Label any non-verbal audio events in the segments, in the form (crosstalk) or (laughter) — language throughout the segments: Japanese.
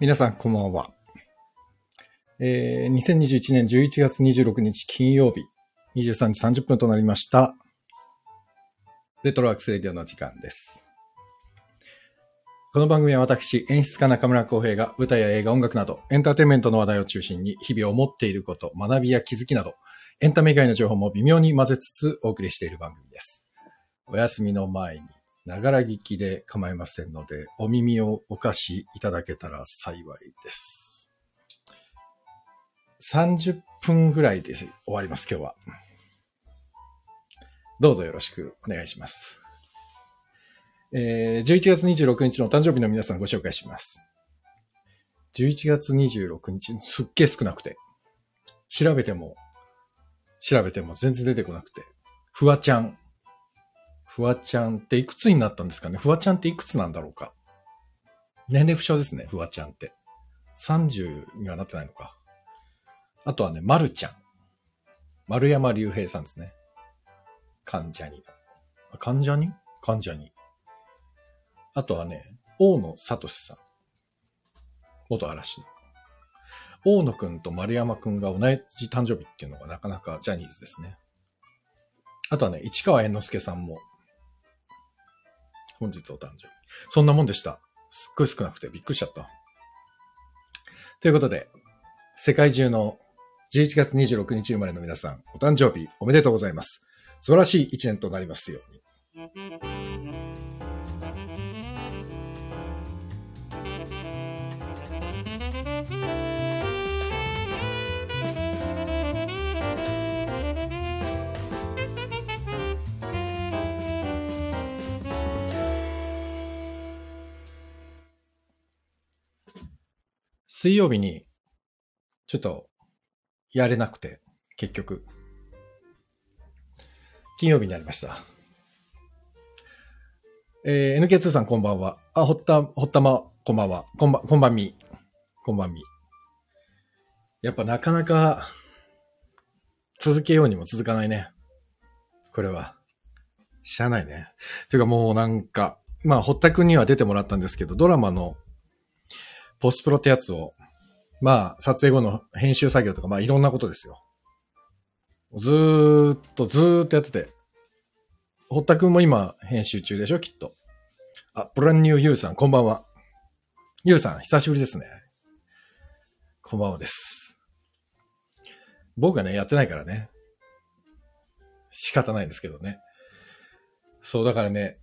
皆さん、こんばんは。えー、2021年11月26日金曜日、23時30分となりました。レトロワークスレディオの時間です。この番組は私、演出家中村浩平が舞台や映画、音楽など、エンターテインメントの話題を中心に、日々思っていること、学びや気づきなど、エンタメ以外の情報も微妙に混ぜつつお送りしている番組です。お休みの前に、ながら聞きで構いませんので、お耳をお貸しいただけたら幸いです。30分ぐらいで終わります、今日は。どうぞよろしくお願いします。えー、11月26日の誕生日の皆さんご紹介します。11月26日、すっげえ少なくて。調べても、調べても全然出てこなくて。フワちゃん。フワちゃんっていくつになったんですかね？フワちゃんっていくつなんだろうか？年齢不詳ですね、フワちゃんって。30にはなってないのか。あとはね、丸ちゃん。丸山隆平さんですね。患者に。あ患者に患者に。あとはね、大野聡さん。元嵐の。大野くんと丸山くんが同じ誕生日っていうのがなかなかジャニーズですね。あとはね、市川猿之助さんも、本日お誕生日。そんなもんでした。すっごい少なくてびっくりしちゃった。ということで、世界中の11月26日生まれの皆さん、お誕生日おめでとうございます。素晴らしい一年となりますように。水曜日に、ちょっと、やれなくて、結局。金曜日になりました。えー、NK2 さんこんばんは。あ、ほった、ほったま、こんばんは。こんばん、こんばんみ。こんばんみ。やっぱなかなか、続けようにも続かないね。これは。しゃあないね。ていうかもうなんか、まあ、堀田くんには出てもらったんですけど、ドラマのポスプロってやつを、まあ、撮影後の編集作業とか、まあ、いろんなことですよ。ずーっと、ずーっとやってて。堀田くんも今、編集中でしょ、きっと。あ、ブランニューユーさん、こんばんは。ユーさん、久しぶりですね。こんばんはです。僕がね、やってないからね。仕方ないですけどね。そう、だからね、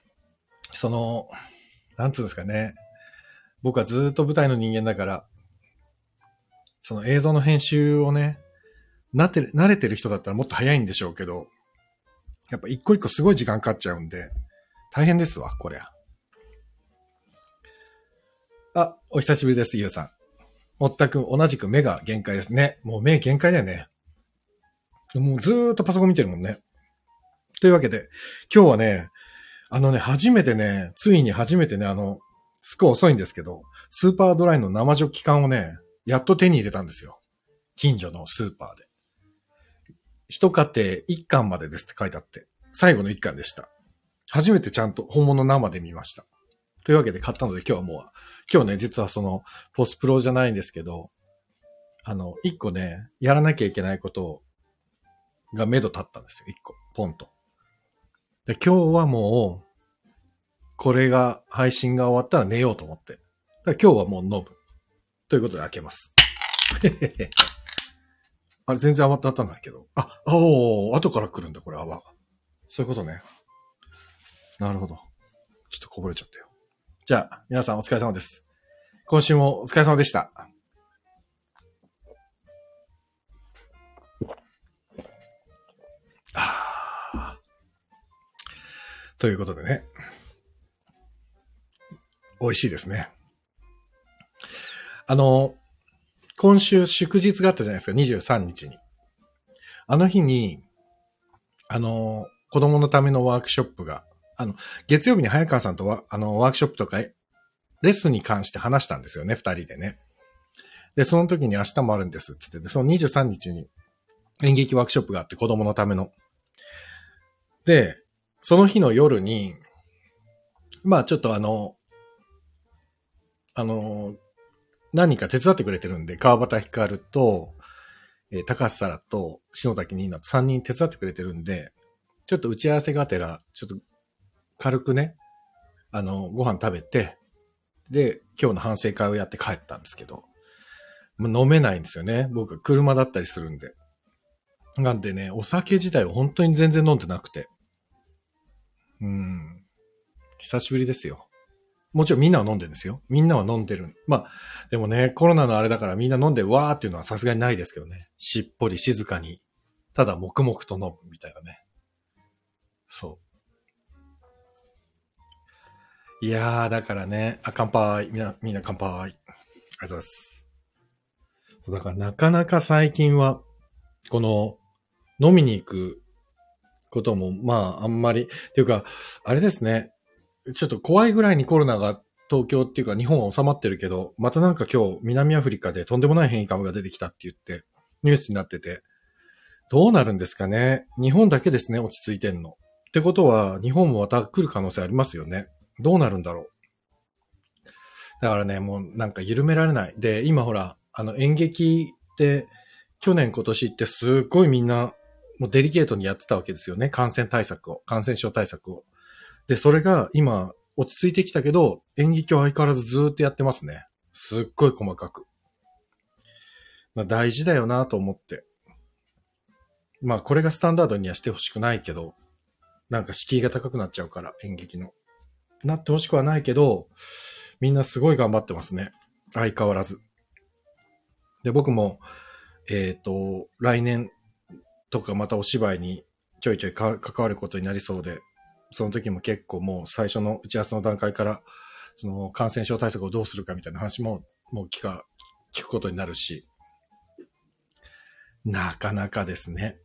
(clears throat) その、なんつうんですかね。僕はずっと舞台の人間だから、その映像の編集をね、なってる、慣れてる人だったらもっと早いんでしょうけど、やっぱ一個一個すごい時間かかっちゃうんで、大変ですわ、こりゃ。あ、お久しぶりです、ゆうさん。もったく、同じく目が限界ですね。もう目限界だよね。もうずーっとパソコン見てるもんね。というわけで、今日はね、あのね、初めてね、ついに初めてね、あの、すっごい遅いんですけど、スーパードライの生ジョッキ缶をね、やっと手に入れたんですよ。近所のスーパーで。一家庭一巻までですって書いてあって、最後の一巻でした。初めてちゃんと本物生で見ました。というわけで買ったので今日はもう、今日ね、実はその、ポスプロじゃないんですけど、あの、一個ね、やらなきゃいけないことが目処立ったんですよ。一個、ポンと。で、今日はもう、これが、配信が終わったら寝ようと思って。だ今日はもう飲む。ということで開けます。(laughs) あれ、全然泡立たないけど。あ、おー、後から来るんだ、これ泡。そういうことね。なるほど。ちょっとこぼれちゃったよ。じゃあ、皆さんお疲れ様です。今週もお疲れ様でした。あということでね。美味しいですね。あの、今週祝日があったじゃないですか、23日に。あの日に、あの、子供のためのワークショップが、あの、月曜日に早川さんとは、あの、ワークショップとか、レッスンに関して話したんですよね、二人でね。で、その時に明日もあるんですって言って、で、その23日に演劇ワークショップがあって子供のための。で、その日の夜に、まあちょっとあの、あの、何人か手伝ってくれてるんで、川端光と、えー高橋沙羅と篠崎ニーナと3人手伝ってくれてるんで、ちょっと打ち合わせがてら、ちょっと軽くね、あの、ご飯食べて、で、今日の反省会をやって帰ったんですけど、もう飲めないんですよね。僕、車だったりするんで。なんでね、お酒自体は本当に全然飲んでなくて。うん。久しぶりですよ。もちろんみんなは飲んでるんですよ。みんなは飲んでる。まあ、でもね、コロナのあれだからみんな飲んでわーっていうのはさすがにないですけどね。しっぽり静かに、ただ黙々と飲むみたいなね。そう。いやー、だからね、あ、乾杯。みんな、みんな乾杯。ありがとうございます。だからなかなか最近は、この、飲みに行くことも、まあ、あんまり、っていうか、あれですね。ちょっと怖いぐらいにコロナが東京っていうか日本は収まってるけど、またなんか今日南アフリカでとんでもない変異株が出てきたって言ってニュースになってて、どうなるんですかね？日本だけですね、落ち着いてんの。ってことは日本もまた来る可能性ありますよね。どうなるんだろう？だからね、もうなんか緩められない。で、今ほら、あの演劇って去年今年ってすっごいみんなもうデリケートにやってたわけですよね。感染対策を、感染症対策を。で、それが今、落ち着いてきたけど、演劇は相変わらずずーっとやってますね。すっごい細かく。まあ大事だよなと思って。まあこれがスタンダードにはしてほしくないけど、なんか敷居が高くなっちゃうから、演劇の。なってほしくはないけど、みんなすごい頑張ってますね。相変わらず。で、僕も、えっ、と、来年とかまたお芝居にちょいちょい関わることになりそうで、その時も結構もう最初の打ち合わせの段階から、その感染症対策をどうするかみたいな話ももう聞か、聞くことになるし、なかなかですね。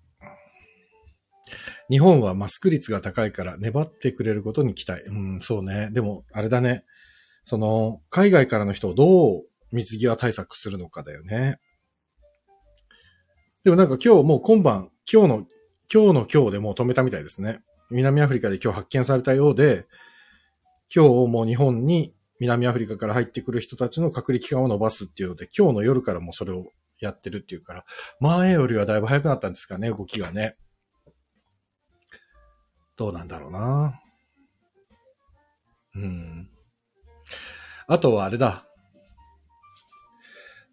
日本はマスク率が高いから粘ってくれることに期待。うん、そうね。でも、あれだね。その、海外からの人をどう水際対策するのかだよね。でもなんか今日もう今晩、今日の、今日の今日でもう止めたみたいですね。南アフリカで今日発見されたようで、今日もう日本に南アフリカから入ってくる人たちの隔離期間を延ばすっていうので、今日の夜からもうそれをやってるっていうから、前よりはだいぶ早くなったんですかね、動きがね。どうなんだろうな。うん。あとはあれだ。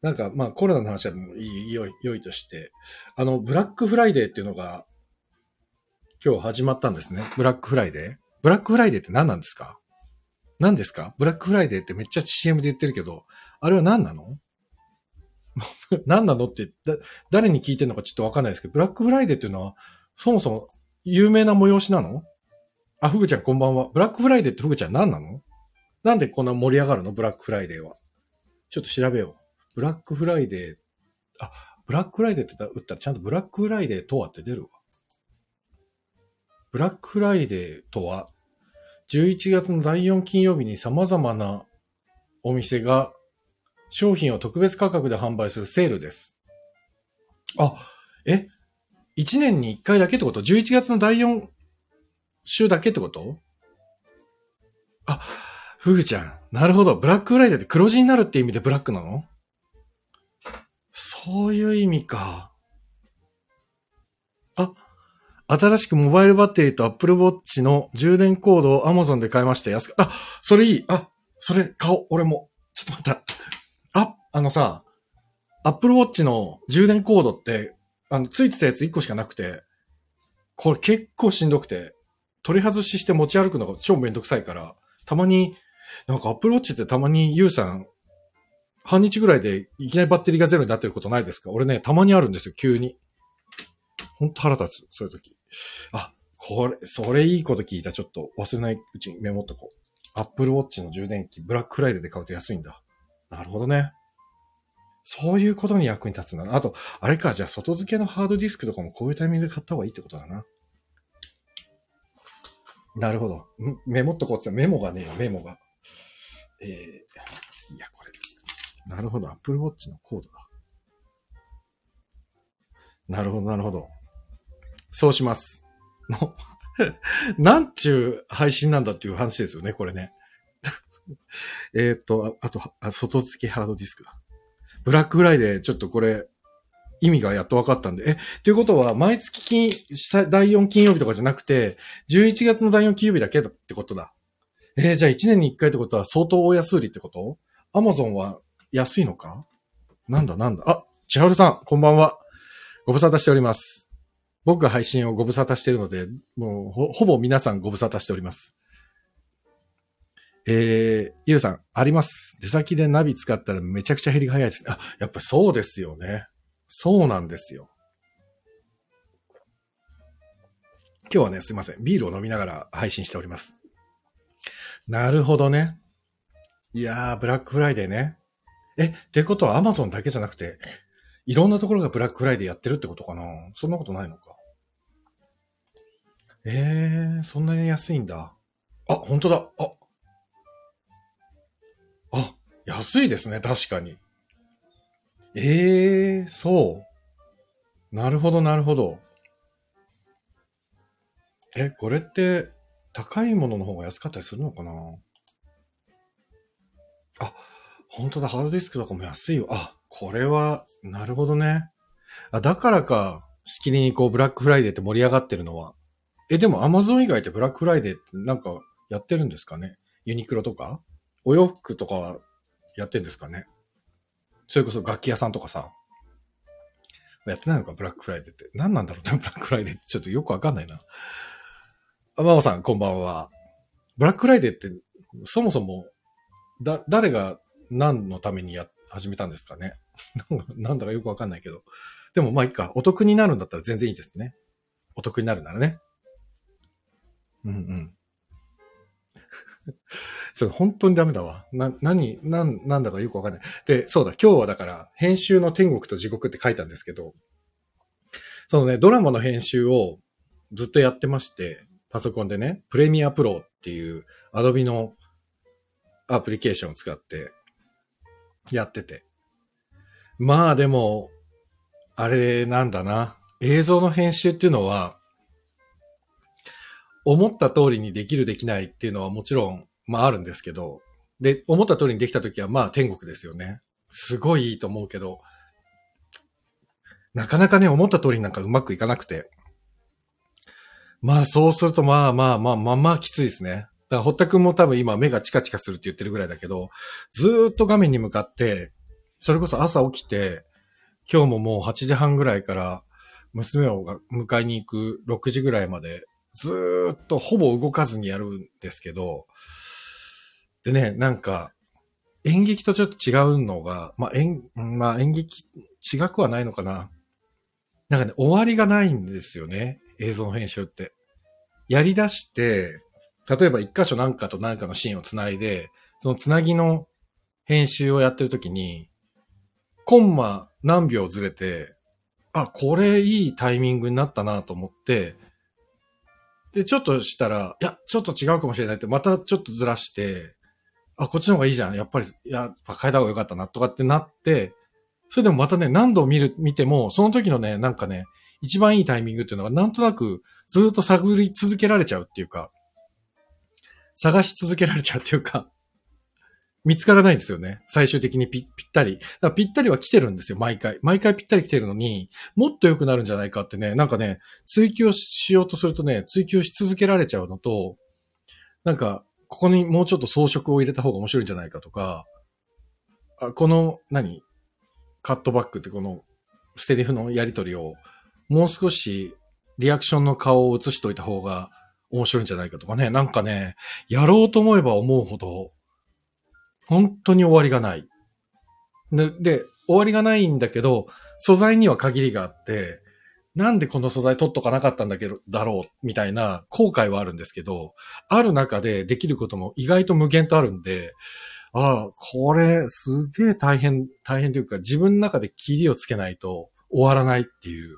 なんか、まあコロナの話はもういい、良い、良いとして、あの、ブラックフライデーっていうのが、今日始まったんですね。ブラックフライデーブラックフライデーって何なんですか？何ですか？ブラックフライデーってめっちゃ CM で言ってるけど、あれは何なの？(laughs) 何なのってだ、誰に聞いてるのかちょっとわかんないですけど、ブラックフライデーっていうのは、そもそも有名な催しなの？あ、ふぐちゃんこんばんは。ブラックフライデーってふぐちゃん何なの？なんでこんな盛り上がるの？ブラックフライデーは。ちょっと調べよう。ブラックフライデー、あ、ブラックフライデーって打ったらちゃんとブラックフライデーとはって出るわ。ブラックフライデーとは、11月の第4金曜日に様々なお店が商品を特別価格で販売するセールです。あ、え ?1 年に1回だけってこと ?11 月の第4週だけってこと？あ、ふぐちゃん。なるほど。ブラックフライデーって黒字になるって意味でブラックなの？そういう意味か。新しくモバイルバッテリーと Apple Watch の充電コードを Amazon で買いました。安く。あ、それいい。あ、それ買おう。俺も。ちょっと待った。あ、あのさ、Apple Watch の充電コードって、あの、ついてたやつ1個しかなくて、これ結構しんどくて、取り外しして持ち歩くのが超めんどくさいから、たまに、なんか Apple Watch ってたまにユウさん、半日ぐらいでいきなりバッテリーがゼロになってることないですか？俺ね、たまにあるんですよ、急に。ほんと腹立つ、そういう時。あ、これ、それいいこと聞いた。ちょっと忘れないうちにメモっとこう。Apple Watch の充電器、ブラックフライデーで買うと安いんだ。なるほどね。そういうことに役に立つんだな。あと、あれか、じゃあ外付けのハードディスクとかもこういうタイミングで買った方がいいってことだな。なるほど。メモっとこうってメモがねえよ、メモが。えー、いや、これ。なるほど、Apple Watch のコードだ。なるほど、なるほど。そうします。の、(laughs) なんちゅう配信なんだっていう話ですよね、これね。(laughs) えっと、あと、あ外付けハードディスクだ。ブラックフライデー、ちょっとこれ、意味がやっと分かったんで。え、ということは、毎月金、第4金曜日とかじゃなくて、11月の第4金曜日だけだってことだ。えー、じゃあ1年に1回ってことは相当大安売りってこと？アマゾンは安いのか？なんだなんだ。あ、千春さん、こんばんは。ご無沙汰しております。僕が配信をご無沙汰しているので、もうほ、ほぼ皆さんご無沙汰しております。えー、ゆうさん、あります。出先でナビ使ったらめちゃくちゃ減りが早いですね。あ、やっぱそうですよね。そうなんですよ。今日はね、すいません。ビールを飲みながら配信しております。なるほどね。いやー、ブラックフライデーね。え、ってことはアマゾンだけじゃなくて、いろんなところがブラックフライデーやってるってことかなそんなことないのか。えー、そんなに安いんだ。あ、本当だ。あ、あ、安いですね、確かに。ええー、そう。なるほど、なるほど。え、これって、高いものの方が安かったりするのかな？あ、本当だ、ハードディスクとかも安いよ。あ、これは、なるほどね。あ、だからか、しきりにこう、ブラックフライデーって盛り上がってるのは。え、でもアマゾン以外ってブラックフライデーってなんかやってるんですかね？ユニクロとか？お洋服とかはやってんですかね？それこそ楽器屋さんとかさ。やってないのか、ブラックフライデーって。何なんだろうね、ブラックフライデーって。ちょっとよくわかんないな。あ、ママさん、こんばんは。ブラックフライデーって、そもそも、だ、誰が何のためにや、始めたんですかね？(laughs) なんだかよくわかんないけど。でもまあいいか。お得になるんだったら全然いいですね。お得になるならね。うんうん。(laughs) ちょっと本当にダメだわ。な、何、なん、なんだかよくわかんない。で、そうだ、今日はだから、編集の天国と地獄って書いたんですけど、そのね、ドラマの編集をずっとやってまして、パソコンでね、プレミアプロっていうアドビのアプリケーションを使ってやってて。まあでも、あれなんだな。映像の編集っていうのは、思った通りにできるできないっていうのはもちろん、まああるんですけど、で、思った通りにできた時はまあ天国ですよね。すごいいいと思うけど、なかなかね、思った通りになんかうまくいかなくて。まあそうするとまあまあまあまあまあきついですね。だから堀田くんも多分今目がチカチカするって言ってるぐらいだけど、ずーっと画面に向かって、それこそ朝起きて、今日ももう8時半ぐらいから娘を迎えに行く6時ぐらいまでずっとほぼ動かずにやるんですけど、でね、なんか、演劇とちょっと違うのが、まあ、演、まあ、演劇違くはないのかな。なんかね、終わりがないんですよね。映像の編集って。やり出して、例えば一箇所なんかとなんかのシーンをつないで、そのつなぎの編集をやってるときに、コンマ何秒ずれて、あ、これいいタイミングになったなと思って、で、ちょっとしたら、いや、ちょっと違うかもしれないって、またちょっとずらして、あ、こっちの方がいいじゃん。やっぱり、やっぱ変えた方がよかったな、とかってなって、それでもまたね、何度見る、見ても、その時のね、なんかね、一番いいタイミングっていうのが、なんとなく、ずっと探り続けられちゃうっていうか、探し続けられちゃうっていうか、見つからないんですよね。最終的にぴぴったり。ぴったりは来てるんですよ、毎回。毎回ぴったり来てるのに、もっと良くなるんじゃないかってね、なんかね、追求しようとするとね、追求し続けられちゃうのと、なんか、ここにもうちょっと装飾を入れた方が面白いんじゃないかとか、あこの何、カットバックってこのセリフのやりとりを、もう少しリアクションの顔を映しといた方が面白いんじゃないかとかね、なんかね、やろうと思えば思うほど、本当に終わりがない。で、で終わりがないんだけど、素材には限りがあって、なんでこの素材取っとかなかったんだけど、だろう、みたいな後悔はあるんですけど、ある中でできることも意外と無限とあるんで、ああ、これ、すげえ大変、大変というか、自分の中で切りをつけないと終わらないっていう。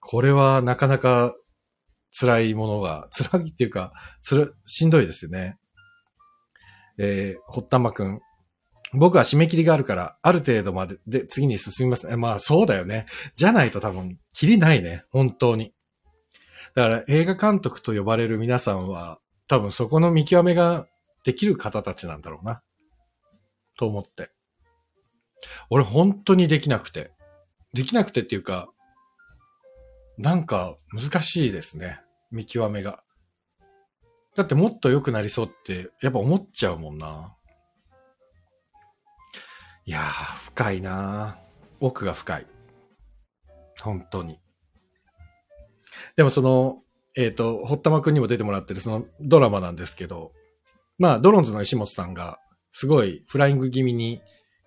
これはなかなか辛いものが、辛いっていうか、つら、しんどいですよね。えー、ほったまくん。僕は締め切りがあるから、ある程度までで次に進みますね。まあそうだよね。じゃないと多分、切りないね。本当に。だから映画監督と呼ばれる皆さんは、多分そこの見極めができる方たちなんだろうな。と思って。俺本当にできなくて。できなくてっていうか、なんか難しいですね。見極めが。だってもっと良くなりそうってやっぱ思っちゃうもんな。いやー、深いな奥が深い。本当に。でもその、えっ、ー、と、堀玉くんにも出てもらってるそのドラマなんですけど、まあ、ドロンズの石本さんが、すごいフライング気味に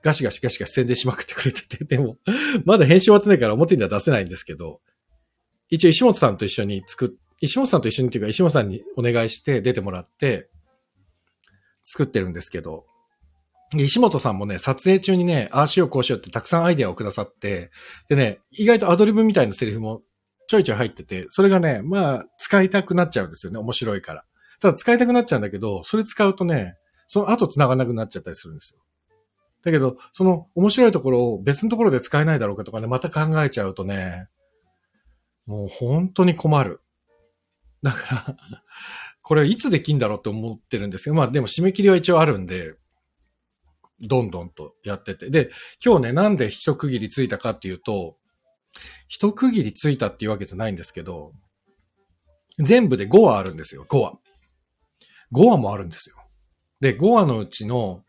ガシガシガシガシ宣伝しまくってくれてて、(laughs) でも、まだ編集終わってないから表には出せないんですけど、一応石本さんと一緒に作っ、石本さんと一緒にっていうか石本さんにお願いして出てもらって、作ってるんですけど、石本さんもね、撮影中にね、ああしようこうしようってたくさんアイデアをくださって、でね、意外とアドリブみたいなセリフもちょいちょい入ってて、それがね、まあ、使いたくなっちゃうんですよね。面白いから。ただ使いたくなっちゃうんだけど、それ使うとね、その後繋がなくなっちゃったりするんですよ。だけど、その面白いところを別のところで使えないだろうかとかね、また考えちゃうとね、もう本当に困る。だから (laughs) これいつできんだろうって思ってるんですけど、まあでも締め切りは一応あるんで、どんどんとやってて。で、今日ね、なんで一区切りついたかっていうと、一区切りついたっていうわけじゃないんですけど、全部で5話あるんですよ、5話。5話もあるんですよ。で、5話のうちの、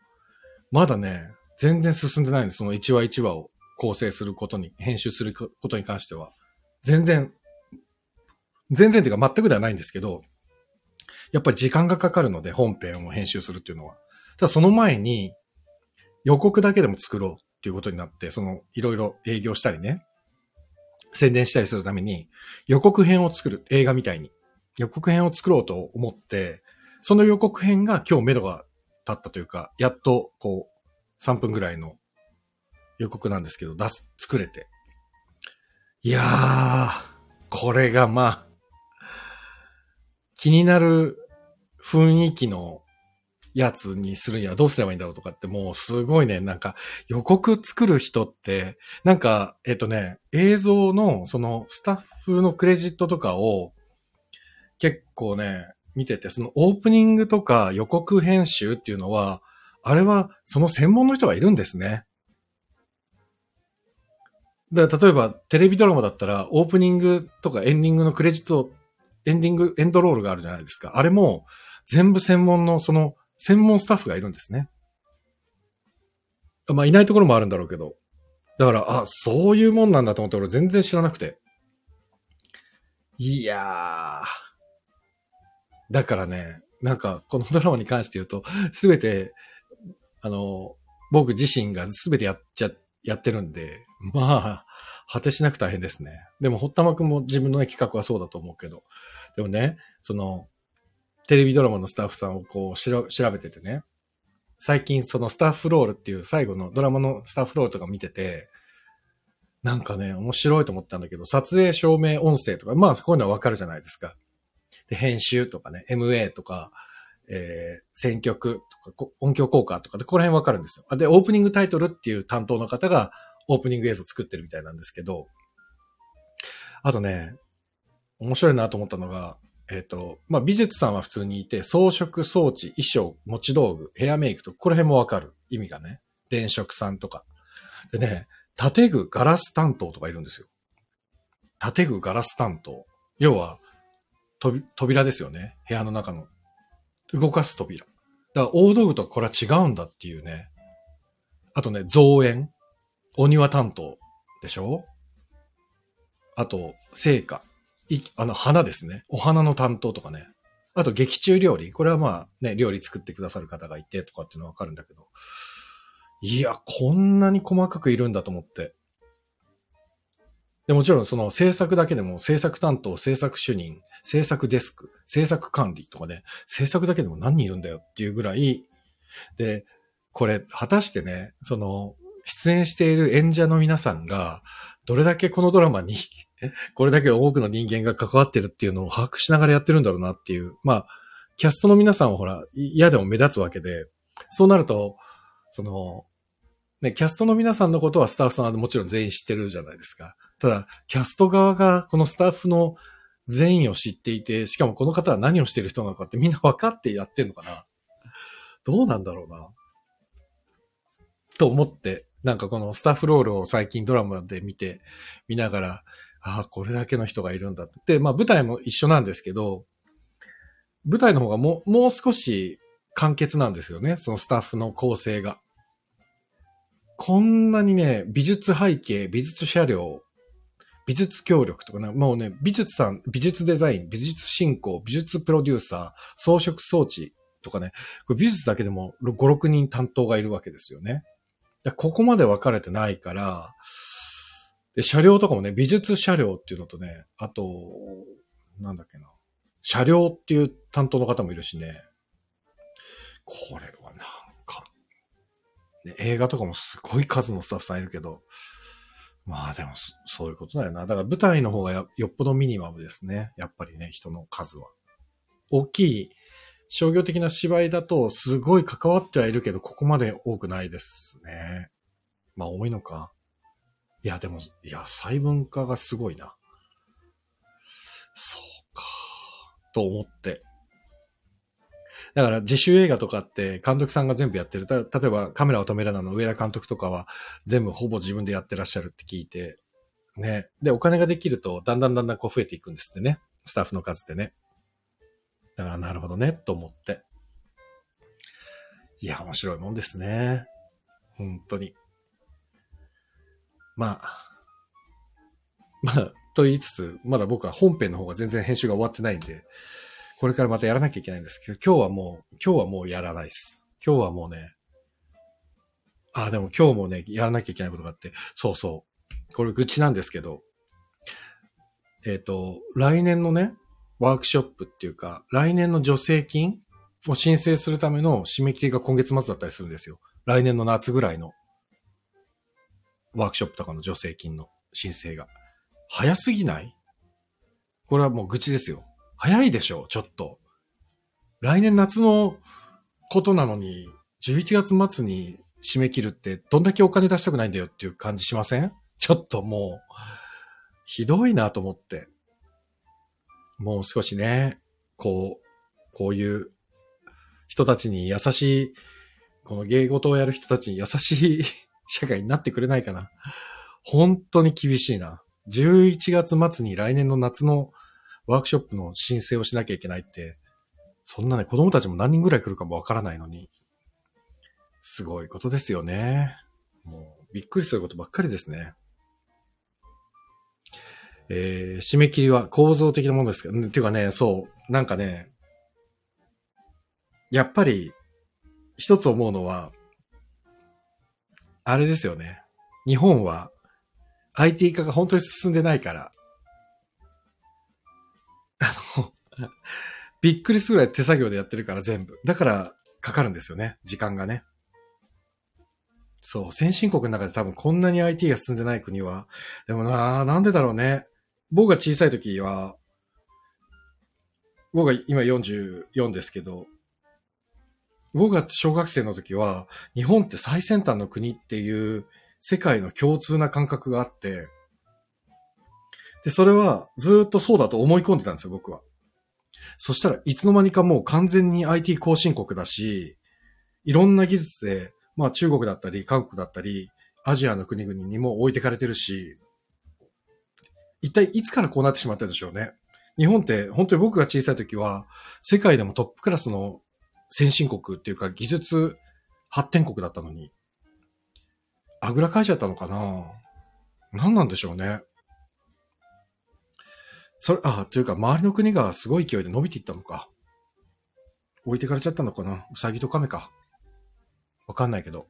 まだね、全然進んでないんです。その1話1話を構成することに、編集することに関しては。全然、全然っていうか全くではないんですけど、やっぱり時間がかかるので、本編を編集するっていうのは。ただその前に、予告だけでも作ろうっていうことになって、その、いろいろ営業したりね、宣伝したりするために、予告編を作る、映画みたいに。予告編を作ろうと思って、その予告編が今日目処が立ったというか、やっと、こう、3分ぐらいの予告なんですけど、出す、作れて。いやー、これがまあ、気になる雰囲気のやつにするにはどうすればいいんだろうとかってもうすごいね、なんか予告作る人って、なんか、えっとね、映像のそのスタッフのクレジットとかを結構ね、見てて、そのオープニングとか予告編集っていうのは、あれはその専門の人がいるんですね。だから例えばテレビドラマだったらオープニングとかエンディングのクレジット、エンディング、エンドロールがあるじゃないですか。あれも全部専門のその専門スタッフがいるんですね。まあ、いないところもあるんだろうけど。だから、あ、そういうもんなんだと思って俺全然知らなくて。いやー。だからね、なんか、このドラマに関して言うと、すべて、あの、僕自身がすべてやっちゃ、やってるんで、まあ、果てしなく大変ですね。でも、堀田真くんも自分の、ね、企画はそうだと思うけど。でもね、その、テレビドラマのスタッフさんをこう調べててね、最近そのスタッフロールっていう最後のドラマのスタッフロールとか見てて、なんかね、面白いと思ったんだけど、撮影、照明、音声とか、まあこういうのはわかるじゃないですか。で、編集とかね、MA とか、えー、選曲とか、音響効果とかで、この辺わかるんですよ。で、オープニングタイトルっていう担当の方が、オープニング映像作ってるみたいなんですけど、あとね、面白いなと思ったのが、えっ、ー、と、まあ、美術さんは普通にいて、装飾装置、衣装、持ち道具、ヘアメイクと、この辺もわかる。意味がね。電飾さんとか。でね、建具ガラス担当とかいるんですよ。建具ガラス担当。要は、とび扉ですよね。部屋の中の。動かす扉。だから大道具とこれは違うんだっていうね。あとね、造園。お庭担当でしょ？あと、成果。い、あの、花ですね。お花の担当とかね。あと、劇中料理。これはまあ、ね、料理作ってくださる方がいてとかっていうのはわかるんだけど。いや、こんなに細かくいるんだと思って。で、もちろんその制作だけでも制作担当、制作主任、制作デスク、制作管理とかね、制作だけでも何人いるんだよっていうぐらい、で、これ、果たしてね、その、出演している演者の皆さんが、どれだけこのドラマにこれだけ多くの人間が関わってるっていうのを把握しながらやってるんだろうなっていう。まあ、キャストの皆さんはほら、嫌でも目立つわけで、そうなると、その、ね、キャストの皆さんのことはスタッフさんはもちろん全員知ってるじゃないですか。ただ、キャスト側がこのスタッフの全員を知っていて、しかもこの方は何をしてる人なのかってみんな分かってやってんのかなどうなんだろうな。と思って、なんかこのスタッフロールを最近ドラマで見て、見ながら、ああ、これだけの人がいるんだって。まあ舞台も一緒なんですけど、舞台の方がもう、もう少し簡潔なんですよね。そのスタッフの構成が。こんなにね、美術背景、美術車両、美術協力とかね、もうね、美術さん、美術デザイン、美術進行、美術プロデューサー、装飾装置とかね、これ美術だけでも5、6人担当がいるわけですよね。ここまで分かれてないから、で、車両とかもね、美術車両っていうのとね、あと、なんだっけな、車両っていう担当の方もいるしね、これはなんか、ね、映画とかもすごい数のスタッフさんいるけど、まあでもそういうことだよな。だから舞台の方がよっぽどミニマムですね。やっぱりね、人の数は。大きい商業的な芝居だとすごい関わってはいるけど、ここまで多くないですね。まあ多いのか。いや、でも、いや、細分化がすごいな。そうか。と思って。だから自主映画とかって監督さんが全部やってる。た例えばカメラを止めるなの上田監督とかは全部ほぼ自分でやってらっしゃるって聞いて。ね。で、お金ができるとだんだんだんだんこう増えていくんですってね。スタッフの数ってね。だからなるほどね、と思って。いや、面白いもんですね。本当に。まあ。まあ、と言いつつ、まだ僕は本編の方が全然編集が終わってないんで、これからまたやらなきゃいけないんですけど、今日はもう、今日はもうやらないです。今日はもうね、あ、でも今日もね、やらなきゃいけないことがあって、そうそう。これ愚痴なんですけど、えっ、ー、と、来年のね、ワークショップっていうか、来年の助成金を申請するための締め切りが今月末だったりするんですよ。来年の夏ぐらいのワークショップとかの助成金の申請が。早すぎない？これはもう愚痴ですよ。早いでしょ、ちょっと。来年夏のことなのに、11月末に締め切るってどんだけお金出したくないんだよっていう感じしません？ちょっともう、ひどいなと思って。もう少しね、こう、こういう人たちに優しい、この芸事をやる人たちに優しい社会になってくれないかな。本当に厳しいな。11月末に来年の夏のワークショップの申請をしなきゃいけないって、そんなね、子供たちも何人ぐらい来るかもわからないのに、すごいことですよね。もう、びっくりすることばっかりですね。えー、締め切りは構造的なものですけど、っていうかね、そう、なんかね、やっぱり、一つ思うのは、あれですよね。日本は IT 化が本当に進んでないから、あの、(laughs) びっくりするぐらい手作業でやってるから全部。だからかかるんですよね。時間がね。そう、先進国の中で多分こんなに IT が進んでない国は、でもななんでだろうね。僕が小さい時は、僕が今44ですけど、僕が小学生の時は、日本って最先端の国っていう世界の共通な感覚があって、で、それはずっとそうだと思い込んでたんですよ、僕は。そしたらいつの間にかもう完全に IT 後進国だし、いろんな技術で、まあ中国だったり、韓国だったり、アジアの国々にも置いてかれてるし、一体いつからこうなってしまったんでしょうね。日本って本当に僕が小さい時は、世界でもトップクラスの先進国っていうか技術発展国だったのに、あぐらかいちゃったのかな？何なんでしょうね。それ、あ、というか、周りの国がすごい勢いで伸びていったのか。置いてかれちゃったのかな？うさぎと亀か。わかんないけど。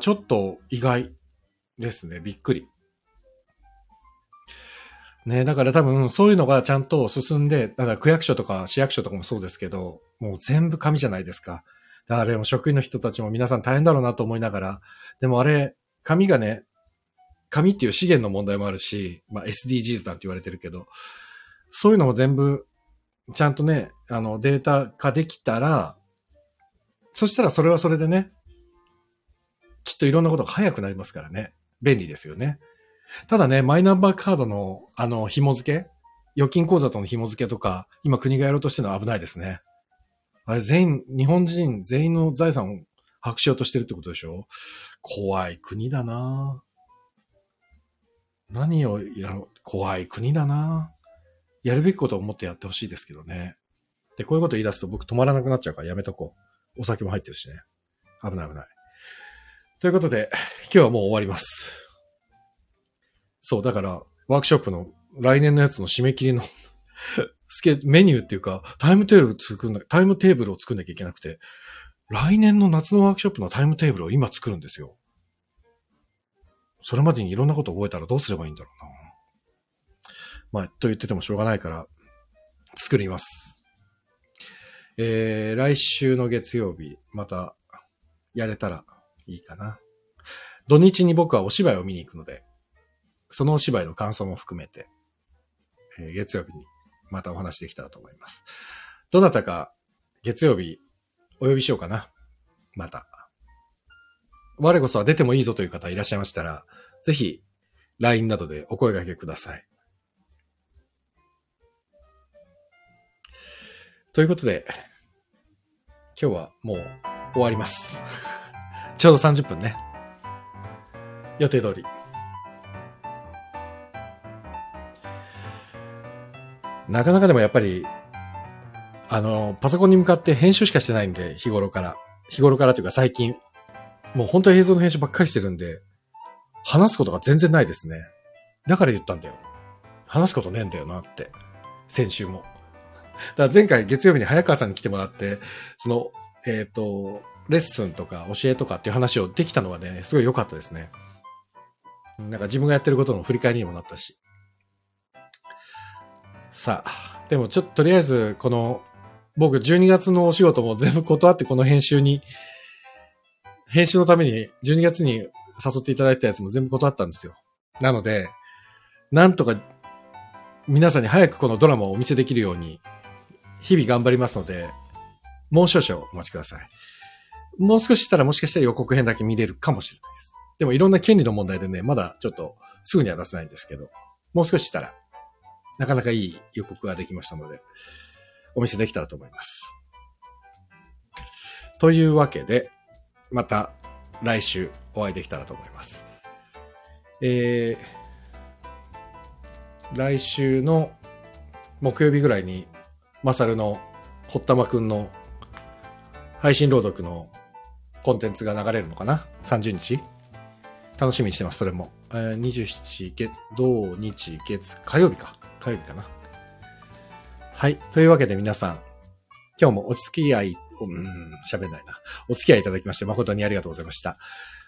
ちょっと意外ですね。びっくり。ねだから多分そういうのがちゃんと進んで、だから区役所とか市役所とかもそうですけど、もう全部紙じゃないですか。あれも職員の人たちも皆さん大変だろうなと思いながら、でもあれ、紙がね、紙っていう資源の問題もあるし、まあ SDGs なんて言われてるけど、そういうのも全部、ちゃんとね、あの、データ化できたら、そしたらそれはそれでね、きっといろんなことが早くなりますからね。便利ですよね。ただね、マイナンバーカードの、あの、紐付け預金口座との紐付けとか、今国がやろうとしてるのは危ないですね。あれ全員、日本人全員の財産を把握しようとしてるってことでしょ？怖い国だな何をやろう、怖い国だなやるべきことを思ってやってほしいですけどね。で、こういうこと言い出すと僕止まらなくなっちゃうからやめとこう。お酒も入ってるしね。危ない危ない。ということで、今日はもう終わります。そう、だから、ワークショップの来年のやつの締め切りのスケ、メニューっていうか、タイムテーブル作んな、タイムテーブルを作んなきゃいけなくて、来年の夏のワークショップのタイムテーブルを今作るんですよ。それまでにいろんなこと覚えたらどうすればいいんだろうな。まあ、と言っててもしょうがないから、作ります。えー、来週の月曜日、また、やれたらいいかな。土日に僕はお芝居を見に行くので、そのお芝居の感想も含めて、えー、月曜日にまたお話できたらと思います。どなたか月曜日お呼びしようかな。また。我こそは出てもいいぞという方いらっしゃいましたら、ぜひ LINE などでお声掛けください。ということで、今日はもう終わります。(laughs) ちょうど30分ね。予定通り。なかなかでもやっぱり、あの、パソコンに向かって編集しかしてないんで、日頃から。日頃からというか最近。もう本当に映像の編集ばっかりしてるんで、話すことが全然ないですね。だから言ったんだよ。話すことねえんだよなって。先週も。だから前回月曜日に早川さんに来てもらって、その、えっ、ー、と、レッスンとか教えとかっていう話をできたのはね、すごい良かったですね。なんか自分がやってることの振り返りにもなったし。さあ、でもちょっととりあえず、この、僕12月のお仕事も全部断ってこの編集に、編集のために12月に誘っていただいたやつも全部断ったんですよ。なので、なんとか皆さんに早くこのドラマをお見せできるように、日々頑張りますので、もう少々お待ちください。もう少ししたらもしかしたら予告編だけ見れるかもしれないです。でもいろんな権利の問題でね、まだちょっとすぐには出せないんですけど、もう少ししたらなかなかいい予告ができましたので、お見せできたらと思います。というわけで、また来週お会いできたらと思います。えー、来週の木曜日ぐらいに、マサルの堀玉くんの配信朗読のコンテンツが流れるのかな ?30 日？楽しみにしてます、それも。えー、27、月、土、日、月、火曜日か。火曜日かな。はい。というわけで皆さん、今日もお付き合い、うん、喋んないな。お付き合いいただきまして誠にありがとうございました。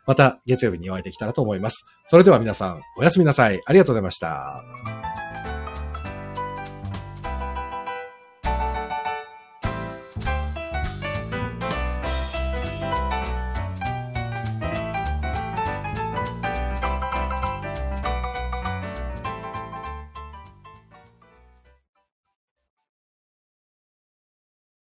また月曜日にお会いできたらと思います。それでは皆さん、おやすみなさい。ありがとうございました。